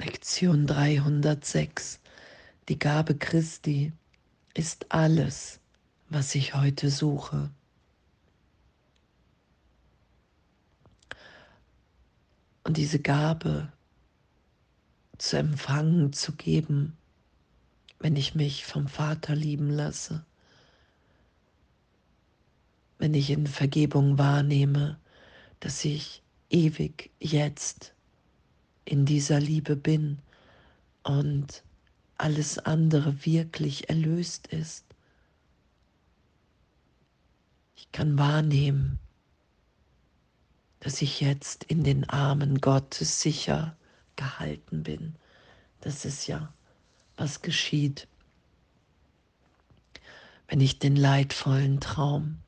Lektion 306. Die Gabe Christi ist alles, was ich heute suche. Und diese Gabe zu empfangen, zu geben, wenn ich mich vom Vater lieben lasse, wenn ich in Vergebung wahrnehme, dass ich ewig jetzt in dieser Liebe bin und alles andere wirklich erlöst ist. Ich kann wahrnehmen, dass ich jetzt in den Armen Gottes sicher gehalten bin. Das ist ja, was geschieht, wenn ich den leidvollen Traum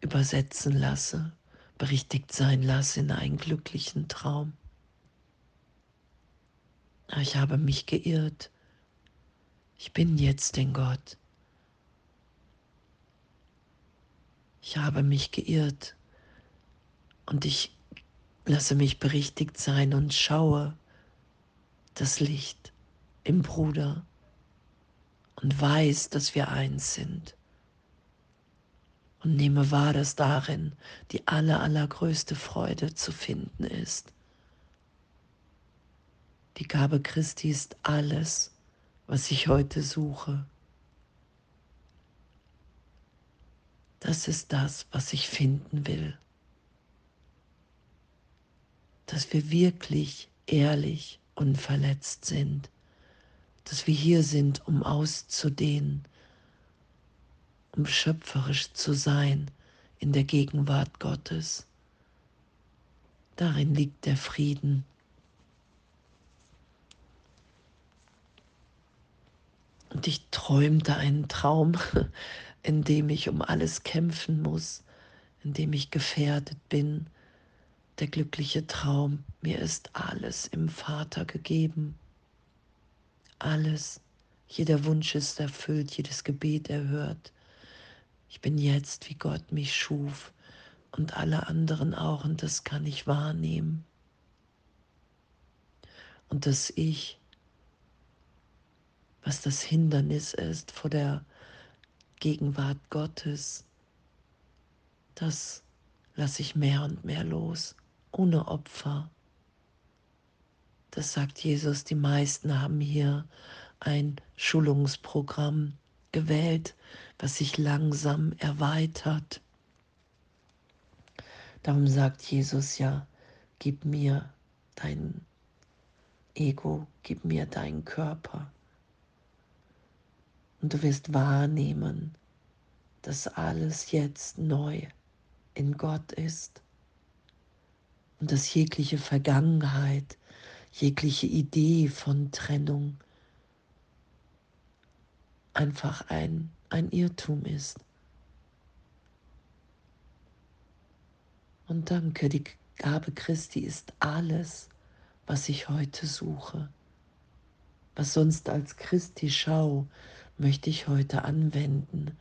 übersetzen lasse berichtigt sein lasse in einen glücklichen Traum. Ich habe mich geirrt. Ich bin jetzt in Gott. Ich habe mich geirrt und ich lasse mich berichtigt sein und schaue das Licht im Bruder und weiß, dass wir eins sind und nehme wahr, dass darin die aller, allergrößte Freude zu finden ist. Die Gabe Christi ist alles, was ich heute suche. Das ist das, was ich finden will. Dass wir wirklich ehrlich und verletzt sind. Dass wir hier sind, um auszudehnen um schöpferisch zu sein in der Gegenwart Gottes. Darin liegt der Frieden. Und ich träumte einen Traum, in dem ich um alles kämpfen muss, in dem ich gefährdet bin. Der glückliche Traum, mir ist alles im Vater gegeben. Alles, jeder Wunsch ist erfüllt, jedes Gebet erhört. Ich bin jetzt, wie Gott mich schuf und alle anderen auch und das kann ich wahrnehmen. Und dass ich, was das Hindernis ist vor der Gegenwart Gottes, das lasse ich mehr und mehr los, ohne Opfer. Das sagt Jesus, die meisten haben hier ein Schulungsprogramm gewählt, was sich langsam erweitert. Darum sagt Jesus ja, gib mir dein Ego, gib mir deinen Körper. Und du wirst wahrnehmen, dass alles jetzt neu in Gott ist und dass jegliche Vergangenheit, jegliche Idee von Trennung einfach ein, ein Irrtum ist. Und danke, die Gabe Christi ist alles, was ich heute suche. Was sonst als Christi Schau möchte ich heute anwenden,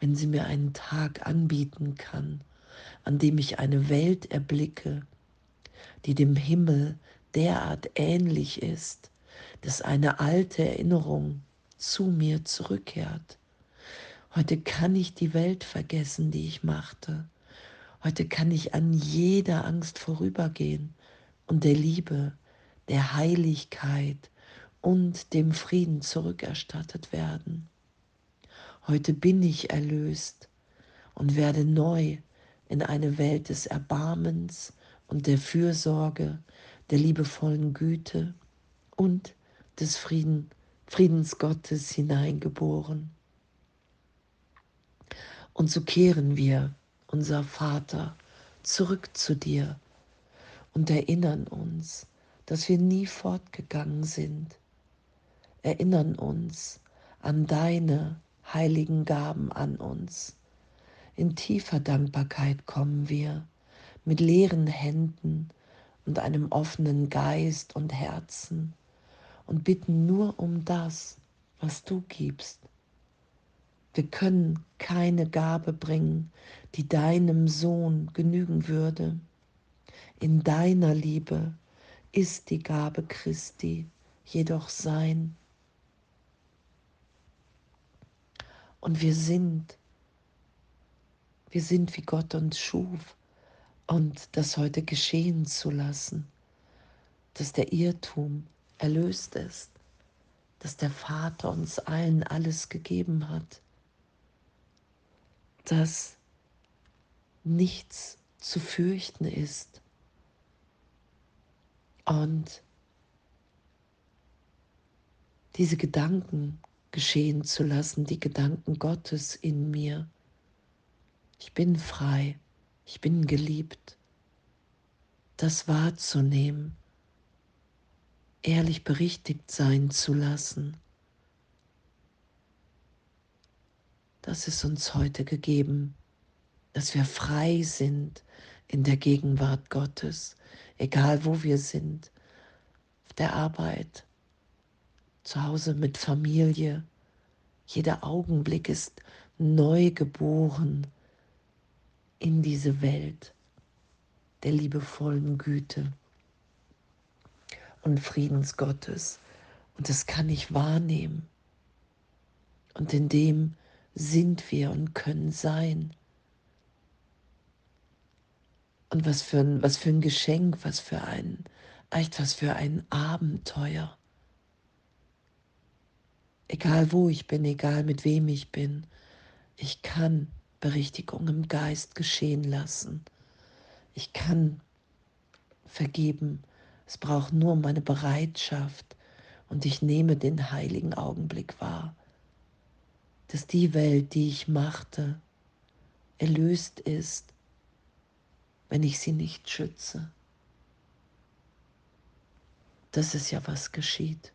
wenn sie mir einen Tag anbieten kann, an dem ich eine Welt erblicke, die dem Himmel derart ähnlich ist, dass eine alte Erinnerung zu mir zurückkehrt. Heute kann ich die Welt vergessen, die ich machte. Heute kann ich an jeder Angst vorübergehen und der Liebe, der Heiligkeit und dem Frieden zurückerstattet werden. Heute bin ich erlöst und werde neu in eine Welt des Erbarmens und der Fürsorge, der liebevollen Güte und des Friedens Friedensgottes hineingeboren. Und so kehren wir, unser Vater, zurück zu dir und erinnern uns, dass wir nie fortgegangen sind. Erinnern uns an deine heiligen Gaben an uns. In tiefer Dankbarkeit kommen wir mit leeren Händen und einem offenen Geist und Herzen und bitten nur um das, was du gibst. Wir können keine Gabe bringen, die deinem Sohn genügen würde. In deiner Liebe ist die Gabe Christi, jedoch sein. Und wir sind, wir sind wie Gott uns schuf. Und das heute geschehen zu lassen, dass der Irrtum erlöst ist, dass der Vater uns allen alles gegeben hat, dass nichts zu fürchten ist und diese Gedanken geschehen zu lassen, die Gedanken Gottes in mir. Ich bin frei, ich bin geliebt. Das wahrzunehmen, ehrlich berichtigt sein zu lassen, das ist uns heute gegeben, dass wir frei sind in der Gegenwart Gottes, egal wo wir sind, auf der Arbeit, zu Hause mit Familie. Jeder Augenblick ist neu geboren in diese Welt der liebevollen Güte und Friedens Gottes. Und das kann ich wahrnehmen. Und in dem sind wir und können sein. Und was für ein, was für ein Geschenk, was für ein, echt was für ein Abenteuer. Egal wo ich bin, egal mit wem ich bin, ich kann Berichtigung im Geist geschehen lassen. Ich kann vergeben. Es braucht nur meine Bereitschaft und ich nehme den heiligen Augenblick wahr, dass die Welt, die ich machte, erlöst ist wenn ich sie nicht schütze. Das ist ja, was geschieht.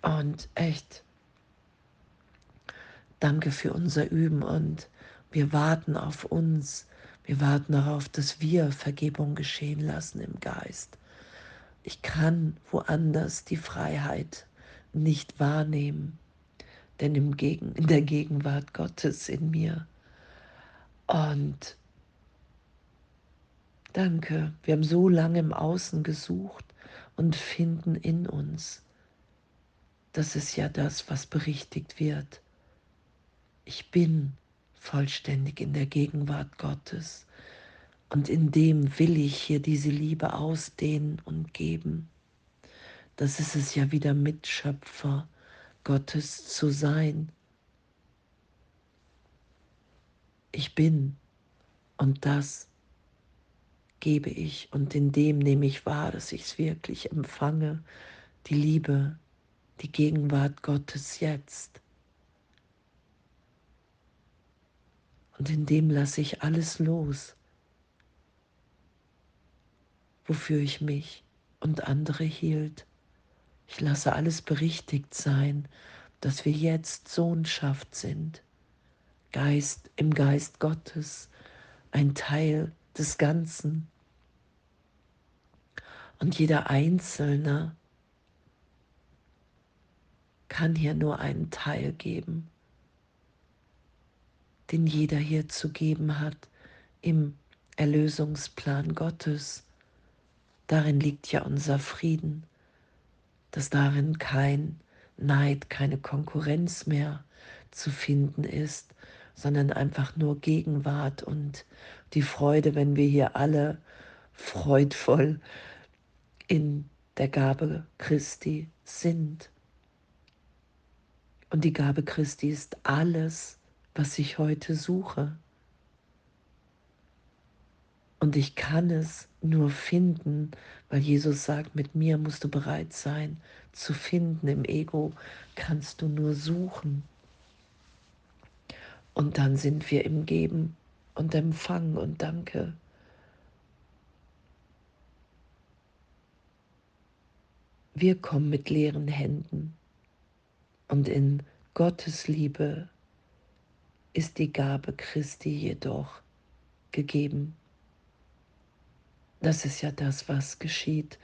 Und echt, danke für unser Üben und wir warten auf uns. Wir warten darauf, dass wir Vergebung geschehen lassen im Geist. Ich kann woanders die Freiheit nicht wahrnehmen, denn im Gegen, in der Gegenwart Gottes in mir. Und Danke, wir haben so lange im Außen gesucht und finden in uns. Das ist ja das, was berichtigt wird. Ich bin vollständig in der Gegenwart Gottes und in dem will ich hier diese Liebe ausdehnen und geben. Das ist es ja wieder Mitschöpfer Gottes zu sein. Ich bin und das gebe ich und in dem nehme ich wahr, dass ich es wirklich empfange, die Liebe, die Gegenwart Gottes jetzt. Und in dem lasse ich alles los, wofür ich mich und andere hielt. Ich lasse alles berichtigt sein, dass wir jetzt Sohnschaft sind, Geist im Geist Gottes, ein Teil des Ganzen. Und jeder Einzelne kann hier nur einen Teil geben, den jeder hier zu geben hat im Erlösungsplan Gottes. Darin liegt ja unser Frieden, dass darin kein Neid, keine Konkurrenz mehr zu finden ist, sondern einfach nur Gegenwart und die Freude, wenn wir hier alle freudvoll in der Gabe Christi sind. Und die Gabe Christi ist alles, was ich heute suche. Und ich kann es nur finden, weil Jesus sagt, mit mir musst du bereit sein zu finden. Im Ego kannst du nur suchen. Und dann sind wir im Geben und Empfangen und Danke. Wir kommen mit leeren Händen und in Gottes Liebe ist die Gabe Christi jedoch gegeben. Das ist ja das, was geschieht,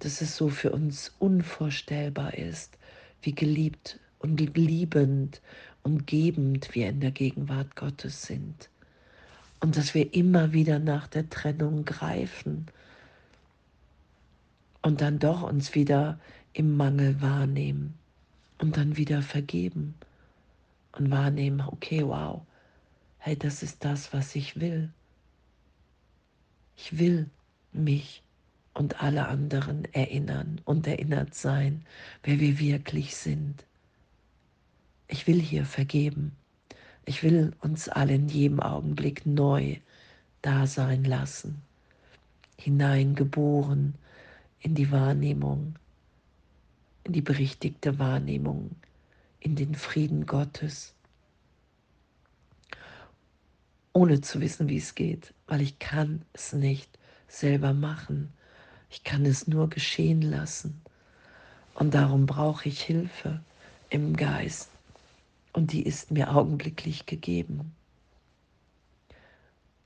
dass es so für uns unvorstellbar ist, wie geliebt und liebend und gebend wir in der Gegenwart Gottes sind. Und dass wir immer wieder nach der Trennung greifen und dann doch uns wieder im Mangel wahrnehmen und dann wieder vergeben und wahrnehmen, okay, wow, hey, das ist das, was ich will. Ich will mich und alle anderen erinnern und erinnert sein, wer wir wirklich sind. Ich will hier vergeben. Ich will uns alle in jedem Augenblick neu da sein lassen, hineingeboren in die Wahrnehmung, in die berichtigte Wahrnehmung, in den Frieden Gottes, ohne zu wissen, wie es geht, weil ich kann es nicht selber machen. Ich kann es nur geschehen lassen. Und darum brauche ich Hilfe im Geist und die ist mir augenblicklich gegeben.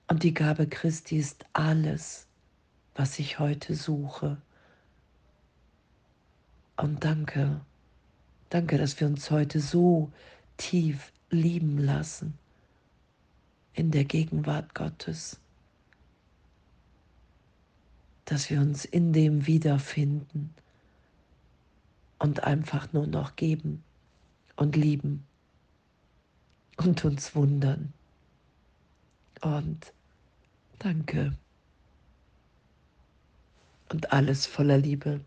Und die Gabe Christi ist alles, was ich heute suche. Und danke, danke, dass wir uns heute so tief lieben lassen in der Gegenwart Gottes, dass wir uns in dem wiederfinden und einfach nur noch geben und lieben und uns wundern. Und danke. Und alles voller Liebe.